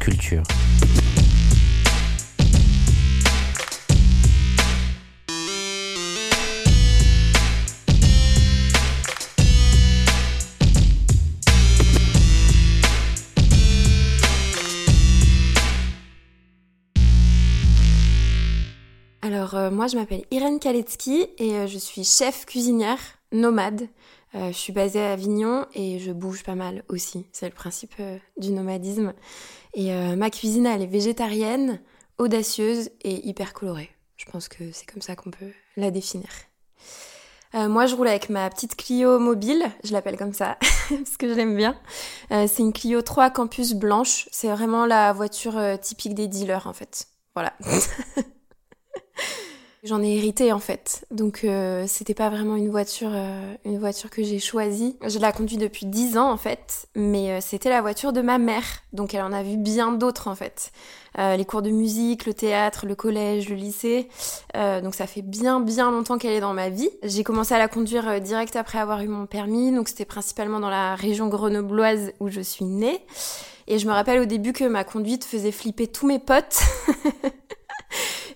culture. Alors euh, moi je m'appelle Irène Kaletsky et euh, je suis chef cuisinière nomade. Euh, je suis basée à Avignon et je bouge pas mal aussi. C'est le principe euh, du nomadisme. Et euh, ma cuisine elle est végétarienne, audacieuse et hyper colorée. Je pense que c'est comme ça qu'on peut la définir. Euh, moi, je roule avec ma petite Clio mobile, je l'appelle comme ça, parce que je l'aime bien. Euh, c'est une Clio 3 Campus blanche. C'est vraiment la voiture typique des dealers, en fait. Voilà. J'en ai hérité en fait, donc euh, c'était pas vraiment une voiture, euh, une voiture que j'ai choisie. Je la conduis depuis 10 ans en fait, mais euh, c'était la voiture de ma mère, donc elle en a vu bien d'autres en fait. Euh, les cours de musique, le théâtre, le collège, le lycée, Euh, donc ça fait bien bien longtemps qu'elle est dans ma vie. J'ai commencé à la conduire euh, direct après avoir eu mon permis, donc c'était principalement dans la région grenobloise où je suis née. Et je me rappelle au début que ma conduite faisait flipper tous mes potes.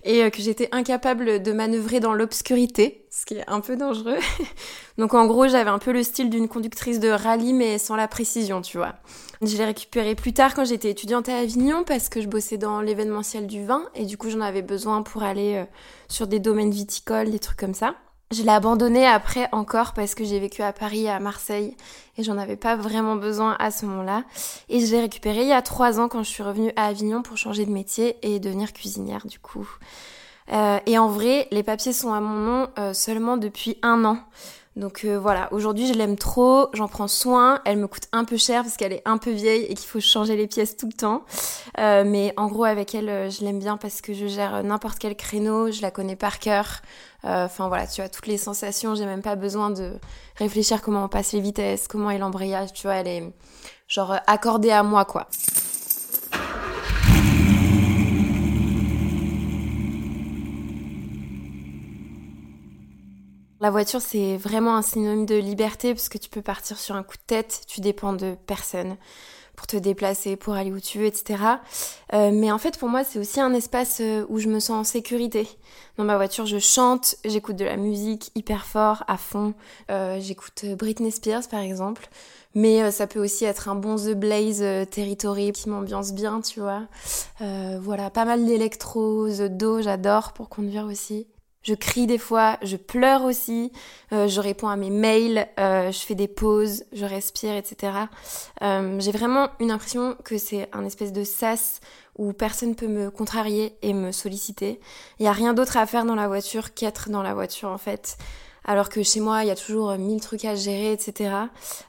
et euh, que j'étais incapable de manœuvrer dans l'obscurité, ce qui est un peu dangereux. Donc en gros, j'avais un peu le style d'une conductrice de rallye, mais sans la précision, tu vois. Je l'ai récupéré plus tard quand j'étais étudiante à Avignon, parce que je bossais dans l'événementiel du vin, et du coup j'en avais besoin pour aller euh, sur des domaines viticoles, des trucs comme ça. Je l'ai abandonné après encore parce que j'ai vécu à Paris et à Marseille et j'en avais pas vraiment besoin à ce moment-là. Et je l'ai récupéré il y a trois ans quand je suis revenue à Avignon pour changer de métier et devenir cuisinière du coup. Euh, et en vrai, les papiers sont à mon nom euh, seulement depuis un an. Donc euh, voilà, aujourd'hui je l'aime trop, j'en prends soin, elle me coûte un peu cher parce qu'elle est un peu vieille et qu'il faut changer les pièces tout le temps. Euh, mais en gros avec elle, euh, je l'aime bien parce que je gère n'importe quel créneau, je la connais par cœur. Enfin voilà, tu as toutes les sensations, j'ai même pas besoin de réfléchir comment on passe les vitesses, comment est l'embrayage, tu vois, elle est genre accordée à moi quoi. La voiture, c'est vraiment un synonyme de liberté parce que tu peux partir sur un coup de tête, tu dépends de personne pour te déplacer, pour aller où tu veux, etc. Euh, mais en fait, pour moi, c'est aussi un espace euh, où je me sens en sécurité. Dans ma voiture, je chante, j'écoute de la musique hyper fort, à fond. Euh, j'écoute Britney Spears, par exemple. Mais ça peut aussi être un bon The Blaze Territory qui m'ambiance bien, tu vois. Voilà, pas mal d'électro, The Do, j'adore pour conduire aussi. Je crie des fois, je pleure aussi, euh, je réponds à mes mails, euh, je fais des pauses, je respire, etc. Euh, J'ai vraiment une impression que c'est un espèce de sas où personne peut me contrarier et me solliciter. Il n'y a rien d'autre à faire dans la voiture qu'être dans la voiture en fait. Alors que chez moi, il y a toujours mille trucs à gérer, etc.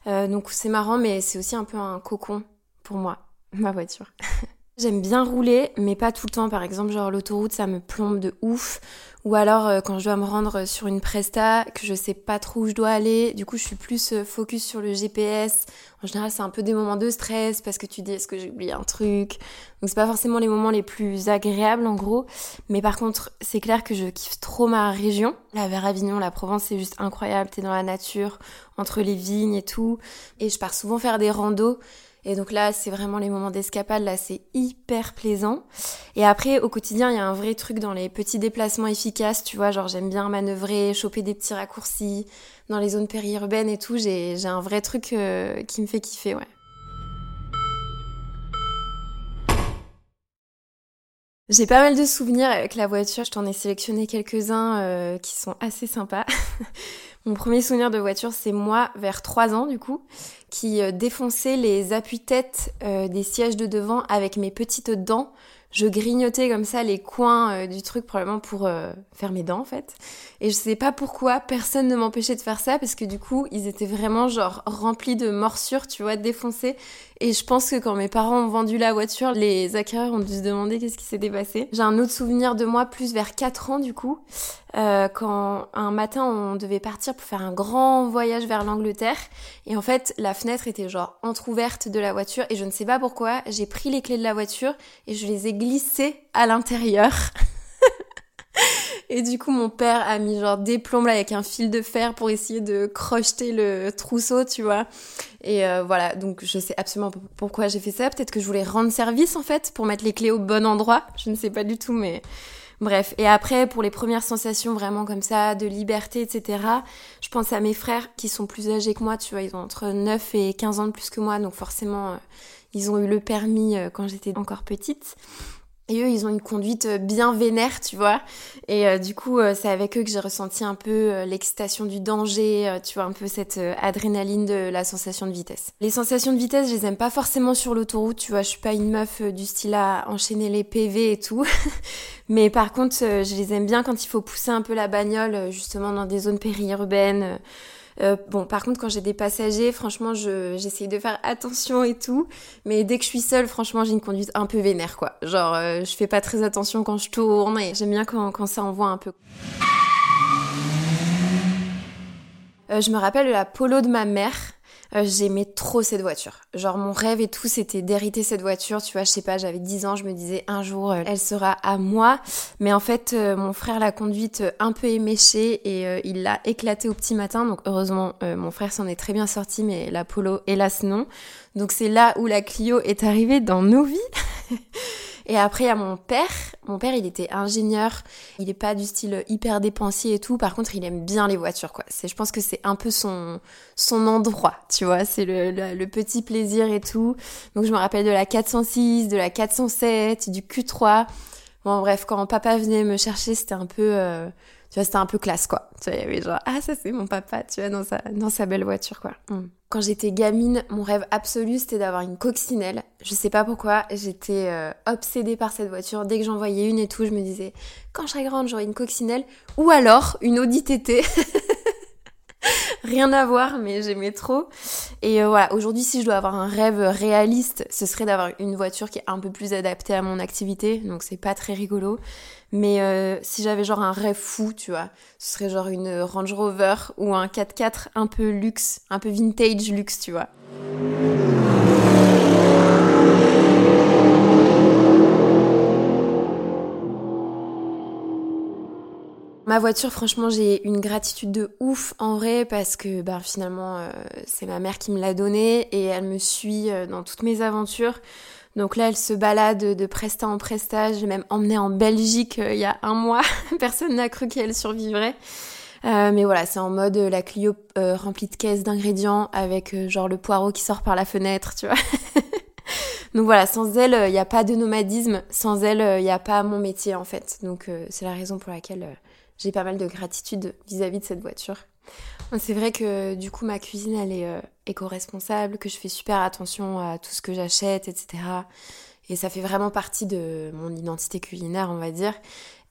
Euh, donc c'est marrant, mais c'est aussi un peu un cocon pour moi, ma voiture. J'aime bien rouler, mais pas tout le temps. Par exemple, genre l'autoroute, ça me plombe de ouf. Ou alors euh, quand je dois me rendre sur une presta, que je sais pas trop où je dois aller, du coup je suis plus euh, focus sur le GPS. En général, c'est un peu des moments de stress parce que tu dis est-ce que j'ai oublié un truc? Donc c'est pas forcément les moments les plus agréables en gros. Mais par contre, c'est clair que je kiffe trop ma région. Là vers Avignon, la Provence, c'est juste incroyable. T'es dans la nature, entre les vignes et tout. Et je pars souvent faire des randos. Et donc là, c'est vraiment les moments d'escapade, là, c'est hyper plaisant. Et après, au quotidien, il y a un vrai truc dans les petits déplacements efficaces, tu vois, genre j'aime bien manœuvrer, choper des petits raccourcis dans les zones périurbaines et tout, j'ai un vrai truc euh, qui me fait kiffer, ouais. J'ai pas mal de souvenirs avec la voiture, je t'en ai sélectionné quelques-uns euh, qui sont assez sympas. Mon premier souvenir de voiture, c'est moi, vers 3 ans du coup, qui euh, défonçait les appuis-têtes euh, des sièges de devant avec mes petites dents je grignotais comme ça les coins euh, du truc probablement pour faire mes dents en fait. Et je sais pas pourquoi personne ne m'empêchait de faire ça parce que du coup ils étaient vraiment genre remplis de morsures, tu vois, défoncés. Et je pense que quand mes parents ont vendu la voiture, les acquéreurs ont dû se demander qu'est-ce qui s'était passé. J'ai un autre souvenir de moi plus vers 4 ans du coup, euh, quand un matin on devait partir pour faire un grand voyage vers l'Angleterre. Et en fait la fenêtre était genre entr'ouverte de la voiture et je ne sais pas pourquoi, j'ai pris les clés de la voiture et je les ai glissées à l'intérieur. Et du coup, mon père a mis genre des plombes là avec un fil de fer pour essayer de crocheter le trousseau, tu vois. Et euh, voilà, donc je sais absolument pourquoi j'ai fait ça. Peut-être que je voulais rendre service en fait pour mettre les clés au bon endroit. Je ne sais pas du tout, mais bref. Et après, pour les premières sensations vraiment comme ça, de liberté, etc., je pense à mes frères qui sont plus âgés que moi, tu vois. Ils ont entre 9 et 15 ans de plus que moi, donc forcément, euh, ils ont eu le permis euh, quand j'étais encore petite. Et eux, ils ont une conduite euh, bien vénère, tu vois. Et euh, du coup, euh, c'est avec eux que j'ai ressenti un peu l'excitation du danger, tu vois, un peu cette adrénaline de la sensation de vitesse. Les sensations de vitesse, je les aime pas forcément sur l'autoroute, tu vois. Je suis pas une meuf du style à enchaîner les PV et tout. Mais par contre, je les aime bien quand il faut pousser un peu la bagnole, justement dans des zones périurbaines euh, bon, par contre, quand j'ai des passagers, franchement, j'essaye de faire attention et tout. Mais dès que je suis seule, franchement, j'ai une conduite un peu vénère, quoi. Genre, euh, je fais pas très attention quand je tourne et j'aime bien quand, quand ça envoie un peu. Euh, je me rappelle la polo de ma mère. Euh, j'aimais trop cette voiture. Genre mon rêve et tout, c'était d'hériter cette voiture. Tu vois, je sais pas, j'avais 10 ans, je me disais un jour, euh, elle sera à moi. Mais en fait, euh, mon frère l'a conduite un peu éméchée et il l'a éclatée au petit matin. Donc heureusement, mon frère s'en est très bien sorti, mais la Polo, hélas non. Donc c'est là où la Clio est arrivée dans nos vies. Et après, il y a mon père. Mon père, il était ingénieur. Il est pas du style hyper dépensier et tout. Par contre, il aime bien les voitures, quoi. C'est, je pense que c'est un peu son, son endroit, tu vois. C'est le, le, petit plaisir et tout. Donc, je me rappelle de la 406, de la 407, du Q3. Bon, bref, quand papa venait me chercher, c'était un peu, euh, tu vois, c'était un peu classe, quoi. Tu vois, il y avait genre, ah, ça c'est mon papa, tu vois, dans sa, dans sa belle voiture, quoi. Mm. Quand j'étais gamine, mon rêve absolu, c'était d'avoir une coccinelle. Je sais pas pourquoi, j'étais euh, obsédée par cette voiture. Dès que j'en voyais une et tout, je me disais, quand je serai grande, j'aurai une coccinelle. Ou alors, une Audi TT. Rien à voir, mais j'aimais trop. Et euh, voilà, aujourd'hui, si je dois avoir un rêve réaliste, ce serait d'avoir une voiture qui est un peu plus adaptée à mon activité. Donc c'est pas très rigolo. Mais euh, si j'avais genre un rêve fou, tu vois, ce serait genre une Range Rover ou un 4x4 un peu luxe, un peu vintage luxe, tu vois. Ma voiture, franchement, j'ai une gratitude de ouf en vrai parce que ben, finalement, euh, c'est ma mère qui me l'a donnée et elle me suit euh, dans toutes mes aventures. Donc là, elle se balade de presta en presta. J'ai même emmené en Belgique euh, il y a un mois. Personne n'a cru qu'elle survivrait. mais voilà, c'est en mode la Clio remplie de caisses d'ingrédients avec genre le poireau qui sort par la fenêtre, tu vois. Donc voilà, sans elle, il n'y a pas de nomadisme. Sans elle, il n'y a pas mon métier en fait. Donc c'est la raison pour laquelle j'ai pas mal de gratitude vis-à-vis de cette voiture. C'est vrai que du coup ma cuisine elle est euh, éco-responsable, que je fais super attention à tout ce que j'achète, etc. Et ça fait vraiment partie de mon identité culinaire, on va dire.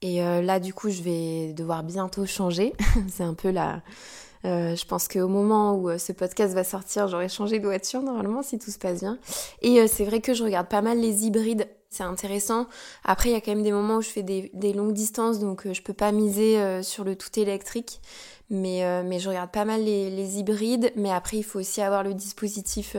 Et euh, là du coup je vais devoir bientôt changer. C'est un peu la... Euh, je pense qu'au moment où ce podcast va sortir, j'aurai changé de voiture normalement si tout se passe bien. Et c'est vrai que je regarde pas mal les hybrides c'est intéressant. Après, il y a quand même des moments où je fais des, longues distances, donc euh, je peux pas miser euh, sur le tout électrique. Mais, euh, mais je regarde pas mal les, hybrides. Mais après, il faut aussi avoir le dispositif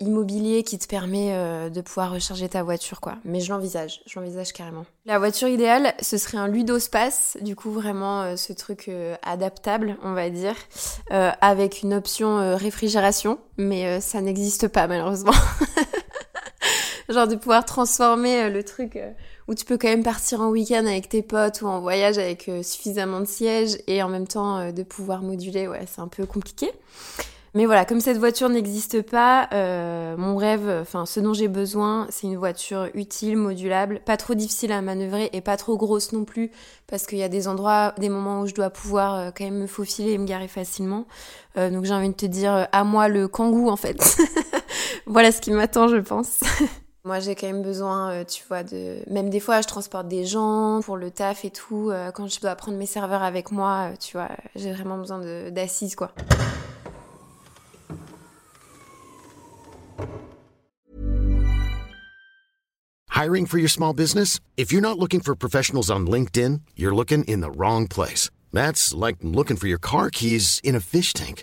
immobilier qui te permet de pouvoir recharger ta voiture, quoi. Mais je l'envisage, je l'envisage carrément. La voiture idéale, ce serait un Ludospace, du coup vraiment ce truc adaptable, on va dire, avec une option réfrigération, mais ça n'existe pas malheureusement. genre de pouvoir transformer euh, le truc euh, où tu peux quand même partir en week-end avec tes potes ou en voyage avec euh, suffisamment de sièges et en même temps de pouvoir moduler, ouais, c'est un peu compliqué. Mais voilà, comme cette voiture n'existe pas, mon rêve, enfin ce dont j'ai besoin, c'est une voiture utile, modulable, pas trop difficile à manœuvrer et pas trop grosse non plus, parce qu'il y a des endroits, des moments où je dois pouvoir quand même me faufiler et me garer facilement. Donc j'ai envie de te dire, à moi le kangou en fait. voilà ce qui m'attend, je pense. Moi, j'ai quand même besoin, tu vois, de... Même des fois, je transporte des gens pour le taf et tout. quand je dois prendre mes serveurs avec moi, tu vois, j'ai vraiment besoin d'assises, quoi. Hiring for your small business? If you're not looking for professionals on LinkedIn, you're looking in the wrong place. That's like looking for your car keys in a fish tank.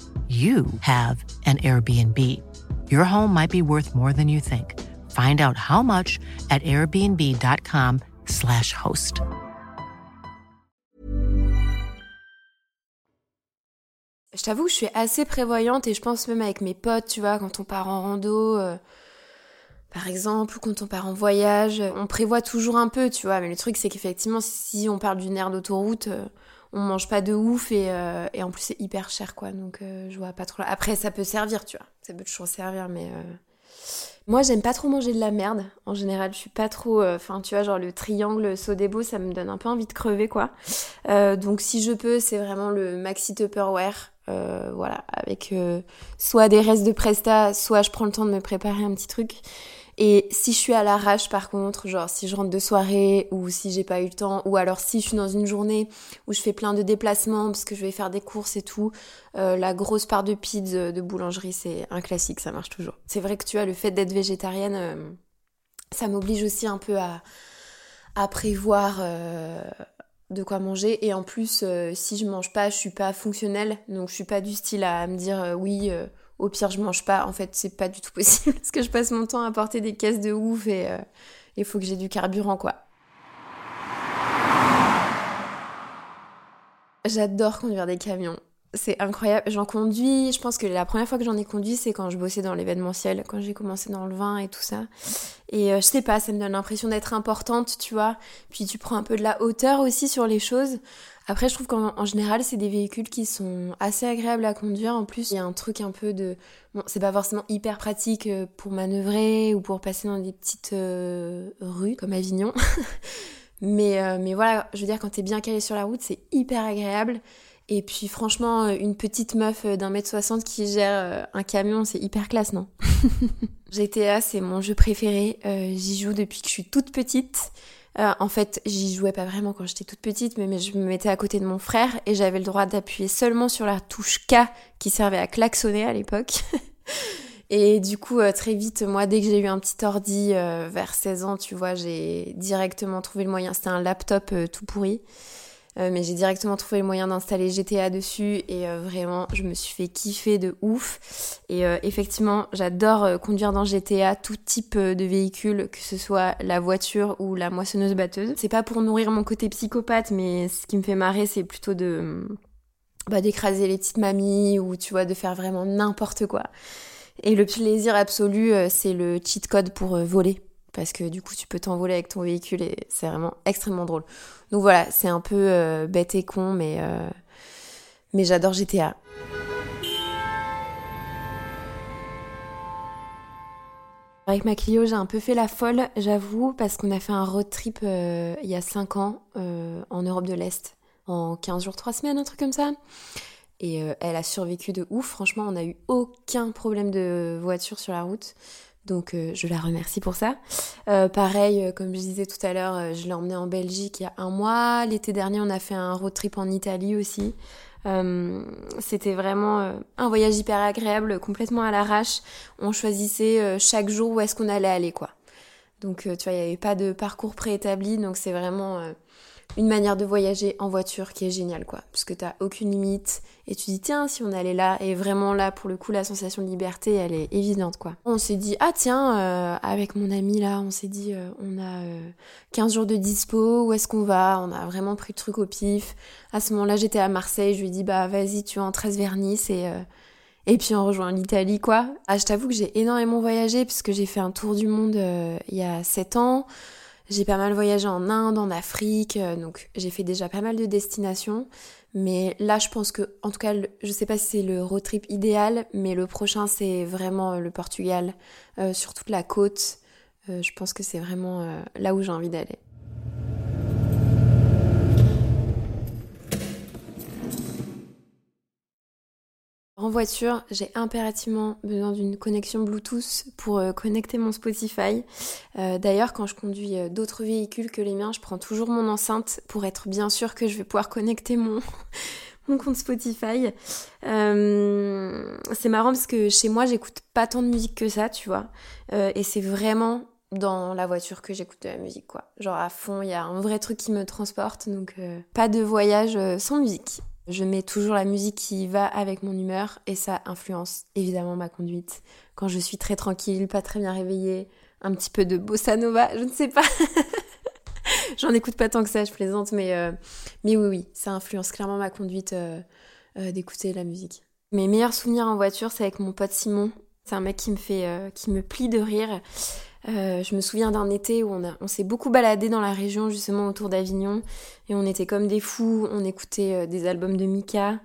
you have an Airbnb. Your home might be worth more than you think. Find out how much at airbnb.com/slash host. Je t'avoue, je suis assez prévoyante et je pense même avec mes potes, tu vois, quand on part en rando, euh, par exemple, ou quand on part en voyage, on prévoit toujours un peu, tu vois. Mais le truc, c'est qu'effectivement, si on parle d'une aire d'autoroute, euh, on mange pas de ouf et, euh, et en plus c'est hyper cher quoi. Donc euh, je vois pas trop. Après ça peut servir tu vois. Ça peut toujours servir mais euh, moi j'aime pas trop manger de la merde. En général je suis pas trop enfin tu vois genre le triangle Sodebo ça me donne un peu envie de crever quoi. Donc si je peux c'est vraiment le maxi tupperware voilà avec soit des restes de presta soit je prends le temps de me préparer un petit truc et si je suis à l'arrache par contre, genre si je rentre de soirée ou si j'ai pas eu le temps, ou alors si je suis dans une journée où je fais plein de déplacements parce que je vais faire des courses et tout, euh, la grosse part de pizza de boulangerie c'est un classique, ça marche toujours. C'est vrai que tu as le fait d'être végétarienne, euh, ça m'oblige aussi un peu à, prévoir euh, de quoi manger et en plus si je mange pas je suis pas fonctionnelle donc je suis pas du style à me dire oui au pire je mange pas. En fait, c'est pas du tout possible parce que je passe mon temps à porter des caisses de ouf et euh, il faut que j'ai du carburant quoi. J'adore conduire des camions. C'est incroyable. J'en conduis. Je pense que la première fois que j'en ai conduit, c'est quand je bossais dans l'événementiel, quand j'ai commencé dans le vin et tout ça. Et euh, je sais pas, ça me donne l'impression d'être importante, tu vois. Puis tu prends un peu de la hauteur aussi sur les choses. Après, je trouve qu'en général, c'est des véhicules qui sont assez agréables à conduire. En plus, il y a un truc un peu de... Bon, c'est pas forcément hyper pratique euh, pour manœuvrer ou pour passer dans des petites euh, rues comme Avignon. mais, mais voilà, je veux dire, quand t'es bien calé sur la route, c'est hyper agréable. Et puis franchement, une petite meuf d'un mètre soixante qui gère un camion, c'est hyper classe, non GTA, c'est mon jeu préféré. J'y joue depuis que je suis toute petite. Euh, en fait, j'y jouais pas vraiment quand j'étais toute petite, mais, je me mettais à côté de mon frère et j'avais le droit d'appuyer seulement sur la touche K qui servait à klaxonner à l'époque. et du coup, euh, très vite, moi, dès que j'ai eu un petit ordi euh, vers 16 ans, tu vois, j'ai directement trouvé le moyen. C'était un laptop tout pourri. Euh, mais j'ai directement trouvé le moyen d'installer GTA dessus et euh, vraiment je me suis fait kiffer de ouf. Et euh, effectivement j'adore conduire dans GTA tout type de véhicule, que ce soit la voiture ou la moissonneuse batteuse. C'est pas pour nourrir mon côté psychopathe mais ce qui me fait marrer c'est plutôt de bah, d'écraser les petites mamies ou tu vois de faire vraiment n'importe quoi. Et le plaisir absolu c'est le cheat code pour voler parce que du coup tu peux t'envoler avec ton véhicule et c'est vraiment extrêmement drôle. Donc voilà, c'est un peu euh, bête et con, mais, euh, mais j'adore GTA. Avec ma Clio, j'ai un peu fait la folle, j'avoue, parce qu'on a fait un road trip euh, il y a 5 ans en Europe de l'Est, en 15 jours, 3 semaines, un truc comme ça. Et elle a survécu de ouf, franchement, on n'a eu aucun problème de voiture sur la route. Donc je la remercie pour ça. pareil, comme je disais tout à l'heure, je l'ai emmenée en Belgique il y a un mois. L'été dernier, on a fait un road trip en Italie aussi. C'était vraiment un voyage hyper agréable, complètement à l'arrache. On choisissait chaque jour où est-ce qu'on allait aller, quoi. Donc, tu vois, il n'y avait pas de parcours préétabli, donc c'est vraiment une manière de voyager en voiture qui est géniale quoi. Parce que t'as aucune limite et tu dis tiens si on allait là et vraiment là pour le coup la sensation de liberté elle est évidente quoi. On s'est dit ah tiens euh, avec mon ami là on s'est dit euh, on a 15 euh, jours de dispo où est-ce qu'on va? On a vraiment pris le truc au pif. À ce moment là j'étais à Marseille je lui ai dit bah vas-y tu en 13 vers Nice et et puis on rejoint l'Italie quoi. Ah je t'avoue que j'ai énormément voyagé puisque j'ai fait un tour du monde il y a 7 ans j'ai pas mal voyagé en Inde, en Afrique, euh, donc j'ai fait déjà pas mal de destinations. Mais là, je pense que, en tout cas, je sais pas si c'est le road trip idéal, mais le prochain, c'est vraiment le Portugal, euh, sur toute la côte. Euh, je pense que c'est vraiment là où j'ai envie d'aller. En voiture, j'ai impérativement besoin d'une connexion Bluetooth pour euh, connecter mon Spotify. Euh, d'ailleurs, quand je conduis euh, d'autres véhicules que les miens, je prends toujours mon enceinte pour être bien sûr que je vais pouvoir connecter mon, mon compte Spotify. c'est marrant parce que chez moi, j'écoute pas tant de musique que ça, tu vois. et c'est vraiment dans la voiture que j'écoute de la musique, quoi. Genre à fond, il y a un vrai truc qui me transporte, donc pas de voyage sans musique. Je mets toujours la musique qui va avec mon humeur et ça influence évidemment ma conduite. Quand je suis très tranquille, pas très bien réveillée, un petit peu de bossa nova, je ne sais pas. J'en écoute pas tant que ça, je plaisante, mais, euh, mais oui, oui, ça influence clairement ma conduite euh, euh, d'écouter la musique. Mes meilleurs souvenirs en voiture, c'est avec mon pote Simon. C'est un mec qui me fait, qui me plie de rire. Euh, je me souviens d'un été où on, s'est beaucoup baladé dans la région justement autour d'Avignon et on était comme des fous, on écoutait euh, des albums de Mika,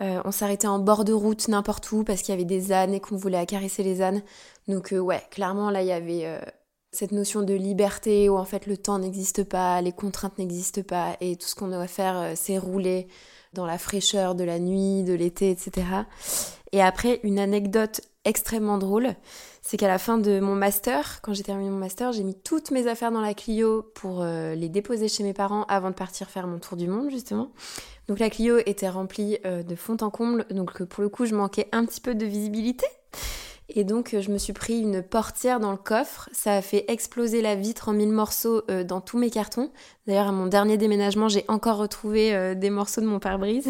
euh, on s'arrêtait en bord de route n'importe où parce qu'il y avait des ânes et qu'on voulait accaresser les ânes. Donc ouais, clairement là il y avait cette notion de liberté où en fait le temps n'existe pas, les contraintes n'existent pas et tout ce qu'on doit faire c'est rouler dans la fraîcheur de la nuit, de l'été, etc. Et après une anecdote extrêmement drôle c'est qu'à la fin de mon master, quand j'ai terminé mon master, j'ai mis toutes mes affaires dans la Clio pour euh, les déposer chez mes parents avant de partir faire mon tour du monde, justement. Donc la Clio était remplie euh, de fond en comble, donc pour le coup, je manquais un petit peu de visibilité. Et donc, je me suis pris une portière dans le coffre. Ça a fait exploser la vitre en mille morceaux euh, dans tous mes cartons. D'ailleurs, à mon dernier déménagement, j'ai encore retrouvé des morceaux de mon pare-brise.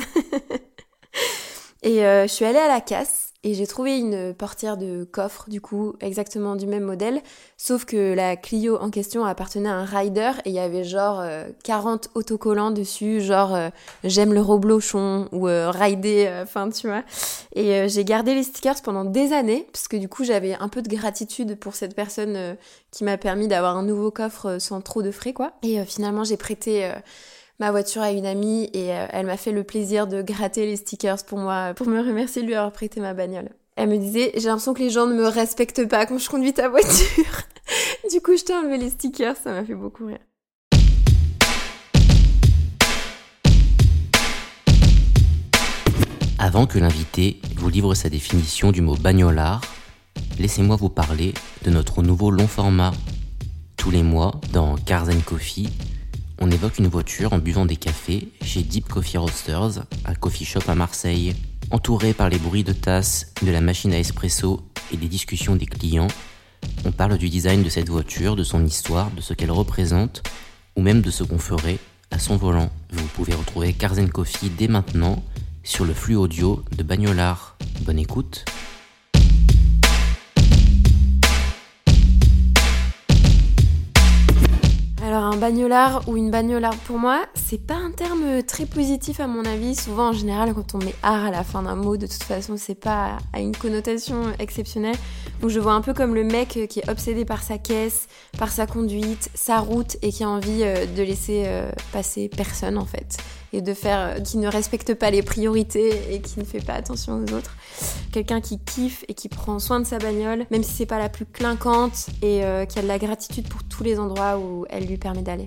et je suis allée à la casse et j'ai trouvé une portière de coffre, du coup, exactement du même modèle, sauf que la Clio en question appartenait à un rider et il y avait genre 40 euh, autocollants dessus, genre euh, j'aime le roblochon ou euh, rider, enfin tu vois. Et j'ai gardé les stickers pendant des années, parce que du coup j'avais un peu de gratitude pour cette personne qui m'a permis d'avoir un nouveau coffre sans trop de frais, quoi. Et finalement j'ai prêté ma voiture à une amie et euh, elle m'a fait le plaisir de gratter les stickers pour moi, pour me remercier de lui avoir prêté ma bagnole. Elle me disait, j'ai l'impression que les gens ne me respectent pas quand je conduis ta voiture. du coup, je t'ai enlevé les stickers, ça m'a fait beaucoup rire. Avant que l'invité vous livre sa définition du mot bagnolard, laissez-moi vous parler de notre nouveau long format. Tous les mois, dans Cars Coffee, on évoque une voiture en buvant des cafés chez Deep Coffee Roasters, un coffee shop à Marseille. Entouré par les bruits de tasses, de la machine à espresso et des discussions des clients, on parle du design de cette voiture, de son histoire, de ce qu'elle représente, ou même de ce qu'on ferait à son volant. Vous pouvez retrouver Cars Coffee dès maintenant sur le flux audio de Bagnolard. Bonne écoute un bagnolard ou une bagnolarde pour moi, c'est pas un terme très positif à mon avis. Souvent, en général, quand on met art à la fin d'un mot, de toute façon, c'est pas à une connotation exceptionnelle. Donc, je vois un peu comme le mec qui est obsédé par sa caisse, par sa conduite, sa route et qui a envie euh, de laisser euh, passer personne en fait et de faire, euh, qui ne respecte pas les priorités et qui ne fait pas attention aux autres. Quelqu'un qui kiffe et qui prend soin de sa bagnole, même si c'est pas la plus clinquante et euh, qui a de la gratitude pour tous les endroits où elle lui permet d'aller.